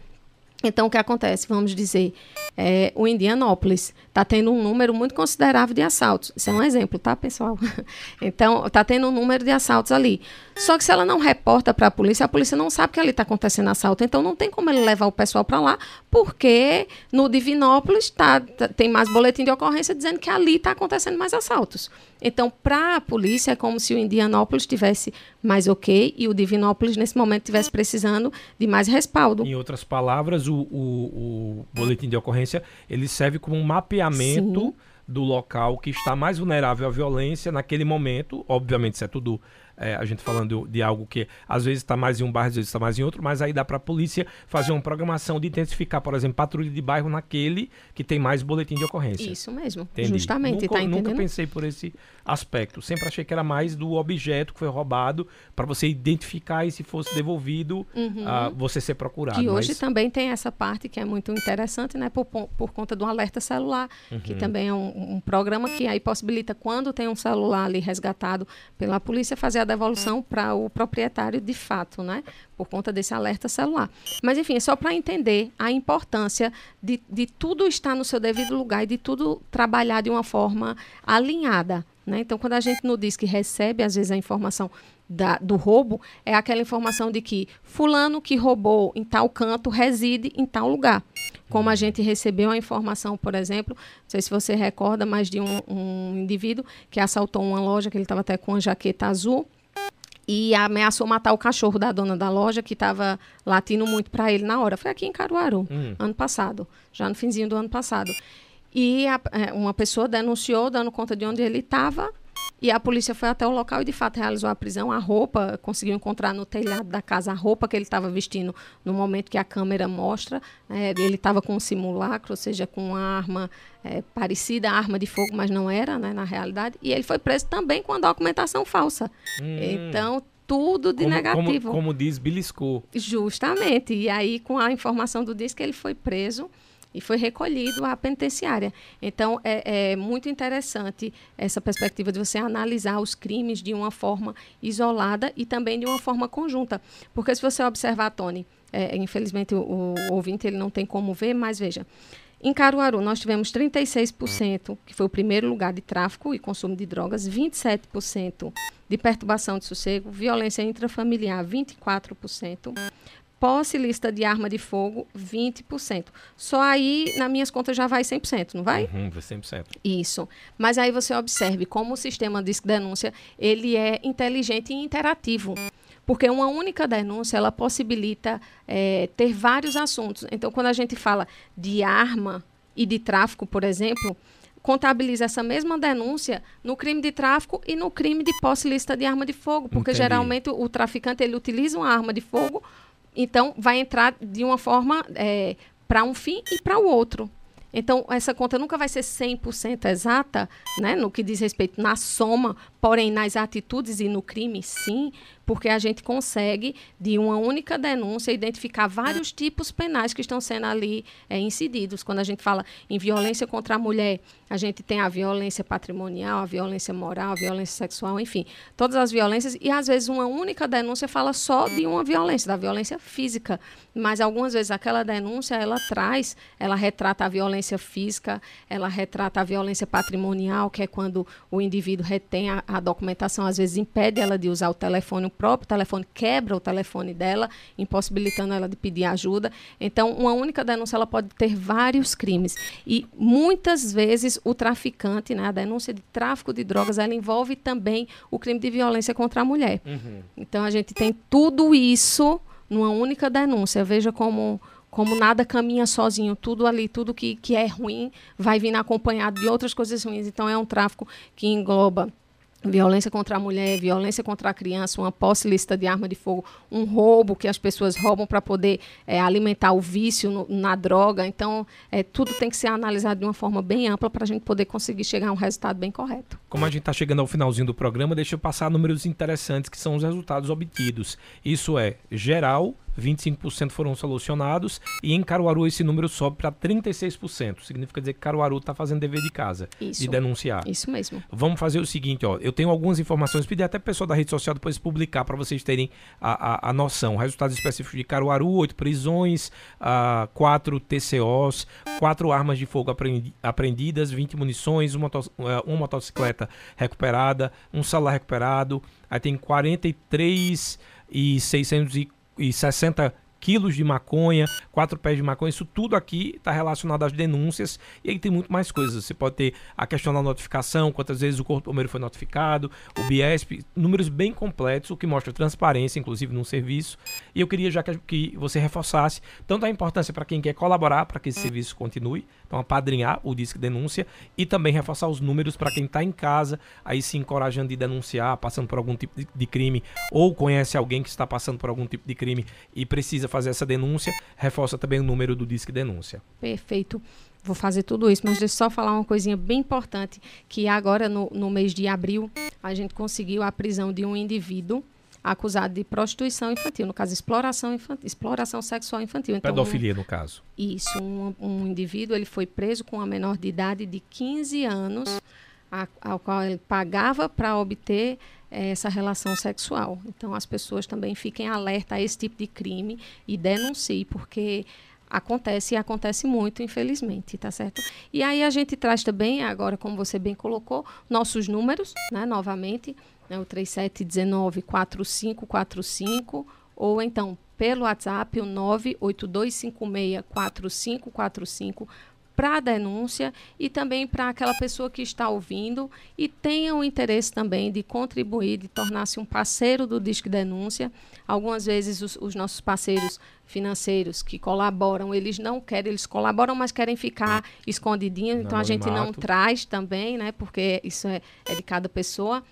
Então, o que acontece? Vamos dizer, eh, o Indianópolis está tendo um número muito considerável de assaltos. Isso é um exemplo, tá, pessoal? então, está tendo um número de assaltos ali. Só que se ela não reporta para a polícia, a polícia não sabe que ali está acontecendo assalto. Então, não tem como ele levar o pessoal para lá, porque no Divinópolis tá, tá- tem mais boletim de ocorrência dizendo que ali está acontecendo mais assaltos. Então, para a polícia, é como se o Indianópolis tivesse mais ok e o Divinópolis, nesse momento, tivesse precisando de mais respaldo. Em outras palavras, o, o- o boletim de ocorrência ele serve como um mapeamento Sim. do local que está mais vulnerável à violência naquele momento. Obviamente, isso é tudo é, a gente falando de algo que às vezes está mais em um bairro, às vezes está mais em outro, mas aí dá para a polícia fazer uma programação de intensificar, por exemplo, patrulha de bairro naquele que tem mais boletim de ocorrência. Isso mesmo, Entendi. justamente, Nunca, tá nunca pensei por esse aspecto. Sempre achei que era mais do objeto que foi roubado para você identificar e se fosse devolvido, ah, você ser procurado. Uhum. Que hoje mas- também tem essa parte que é muito interessante, né? Por, por conta do alerta celular, que Uhum. também é um, um programa que aí possibilita, quando tem um celular ali resgatado pela polícia, fazer a devolução para o proprietário de fato, né? Por conta desse alerta celular. Mas, enfim, é só para entender a importância de, de tudo estar no seu devido lugar e de tudo trabalhar de uma forma alinhada. Né? Então, quando a gente não diz que recebe, às vezes, a informação da- do roubo, é aquela informação de que fulano que roubou em tal canto reside em tal lugar. Como a gente recebeu a informação, por exemplo, não sei se você recorda, mas de um, um indivíduo que assaltou uma loja, que ele estava até com uma jaqueta azul, e ameaçou matar o cachorro da dona da loja, que estava latindo muito para ele na hora. Foi aqui em Caruaru, Hum. ano passado, já no finzinho do ano passado. E a- é, uma pessoa denunciou, dando conta de onde ele estava, e a polícia foi até o local e, de fato, realizou a prisão. A roupa, conseguiu encontrar no telhado da casa a roupa que ele estava vestindo no momento que a câmera mostra. né, ele estava com um simulacro, ou seja, com uma arma é, parecida à arma de fogo, mas não era, né, na realidade. E ele foi preso também com a documentação falsa. Hum. Então, tudo de como, negativo. Como, como diz, beliscou. Justamente. E aí, com a informação do disco, ele foi preso e foi recolhido à penitenciária. Então, é, é muito interessante essa perspectiva de você analisar os crimes de uma forma isolada e também de uma forma conjunta. Porque se você observar, Tony, é, infelizmente o, o ouvinte ele não tem como ver, mas veja. Em Caruaru, nós tivemos 36%, que foi o primeiro lugar de tráfico e consumo de drogas, 27% de perturbação de sossego, violência intrafamiliar, 24%, posse ilícita de arma de fogo, 20%. Só aí, nas minhas contas, já vai 100%, não vai? Uhum, foi 100%. Isso. Mas aí você observe como o sistema de denúncia ele é inteligente e interativo. Porque uma única denúncia, ela possibilita eh, ter vários assuntos. Então, quando a gente fala de arma e de tráfico, por exemplo, contabiliza essa mesma denúncia no crime de tráfico e no crime de posse lista de arma de fogo, porque Entendi. geralmente o, o traficante ele utiliza uma arma de fogo, então vai entrar de uma forma é, para um fim e para o outro. Então, essa conta nunca vai ser 100% exata, né, no que diz respeito na soma, porém nas atitudes e no crime, sim, porque a gente consegue, de uma única denúncia, identificar vários tipos penais que estão sendo ali é, incididos. Quando a gente fala em violência contra a mulher, a gente tem a violência patrimonial, a violência moral, a violência sexual, enfim, todas as violências, e às vezes uma única denúncia fala só de uma violência, da violência física, mas algumas vezes aquela denúncia, ela traz, ela retrata a violência física, ela retrata a violência patrimonial, que é quando o indivíduo retém a, a documentação, às vezes impede ela de usar o telefone, próprio telefone quebra o telefone dela, impossibilitando ela de pedir ajuda. Então, uma única denúncia ela pode ter vários crimes. E muitas vezes o traficante, né, a denúncia de tráfico de drogas, ela envolve também o crime de violência contra a mulher. Uhum. Então, a gente tem tudo isso numa única denúncia. Veja como como nada caminha sozinho, tudo ali, tudo que, que é ruim vai vir acompanhado de outras coisas ruins. Então, é um tráfico que engloba violência contra a mulher, violência contra a criança, uma posse lista de arma de fogo, um roubo que as pessoas roubam para poder é, alimentar o vício no, na droga. Então, é, tudo tem que ser analisado de uma forma bem ampla para a gente poder conseguir chegar a um resultado bem correto. Como a gente está chegando ao finalzinho do programa, deixa eu passar números interessantes que são os resultados obtidos. Isso é geral 25% foram solucionados e em Caruaru esse número sobe para 36%. Significa dizer que Caruaru está fazendo dever de casa, Isso. de denunciar. Isso mesmo. Vamos fazer o seguinte, ó. Eu tenho algumas informações, pedi até pessoal da rede social depois publicar para vocês terem a, a, a, noção. Resultados específicos de Caruaru, oito prisões, uh, quatro TCOs, quatro armas de fogo aprendi apreendidas, 20 munições, uma, uma motocicleta recuperada, um celular recuperado. Aí tem 43 e 660 quilos de maconha, quatro pés de maconha, isso tudo aqui está relacionado às denúncias e aí tem muito mais coisas. Você pode ter a questão da notificação, quantas vezes o corpo primeiro foi notificado, o Biesp, números bem completos, o que mostra transparência, inclusive, no serviço. E eu queria já que, que você reforçasse tanto a importância para quem quer colaborar para que esse serviço continue, então apadrinhar o Disque Denúncia e também reforçar os números para quem está em casa, aí se encorajando de denunciar, passando por algum tipo de, de crime ou conhece alguém que está passando por algum tipo de crime e precisa fazer essa denúncia, reforça também o número do Disque Denúncia. Perfeito. Vou fazer tudo isso, mas deixa eu só falar uma coisinha bem importante, que agora no, no mês de abril a gente conseguiu a prisão de um indivíduo acusado de prostituição infantil, no caso, exploração, infantil, exploração sexual infantil. Então, Pedofilia, um, no caso. Isso, um, um, indivíduo ele foi preso com uma menor de idade de 15 anos, a, ao qual ele pagava para obter essa relação sexual. Então, as pessoas também fiquem alerta a esse tipo de crime e denunciem, porque acontece e acontece muito, infelizmente, tá certo? E aí a gente traz também, agora, como você bem colocou, nossos números, né, novamente, né, o 3719-4545, ou então pelo WhatsApp, o 98256-4545, para a denúncia e também para aquela pessoa que está ouvindo e tenha o interesse também de contribuir, de tornar-se um parceiro do Disque Denúncia. Algumas vezes os, os, nossos parceiros financeiros que colaboram, eles não querem, eles colaboram, mas querem ficar escondidinhos, então a gente não traz também, né, porque isso é, é de cada pessoa.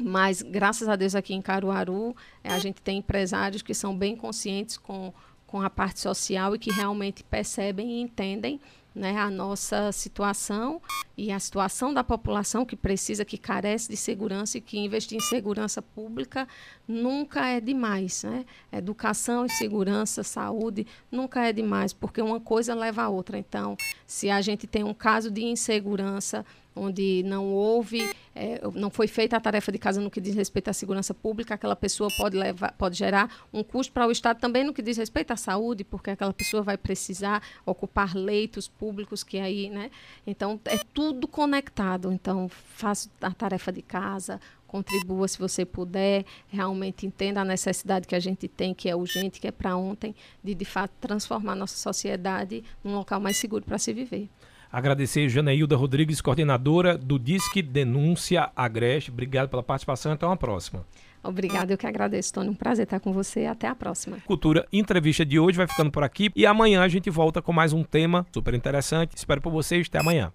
Mas, graças a Deus, aqui em Caruaru, a gente tem empresários que são bem conscientes com, com a parte social e que realmente percebem e entendem né, a nossa situação e a situação da população que precisa, que carece de segurança e que investir em segurança pública nunca é demais. Né? Educação e segurança, saúde, nunca é demais, porque uma coisa leva a outra. Então, se a gente tem um caso de insegurança, onde não houve, é, não foi feita a tarefa de casa no que diz respeito à segurança pública, aquela pessoa pode, levar, pode gerar um custo para o Estado também no que diz respeito à saúde, porque aquela pessoa vai precisar ocupar leitos públicos que aí, né? Então, é tudo conectado. Então, faça a tarefa de casa, contribua se você puder, realmente entenda a necessidade que a gente tem, que é urgente, que é para ontem, de de fato transformar nossa sociedade num local mais seguro para se viver. Agradecer Janaílda Rodrigues, coordenadora do Disque Denúncia Agreste. Obrigado pela participação. Até uma próxima. Obrigada, eu que agradeço, Tony. Um prazer estar com você. Até a próxima. Cultura Entrevista de hoje vai ficando por aqui e amanhã a gente volta com mais um tema super interessante. Espero por vocês. Até amanhã.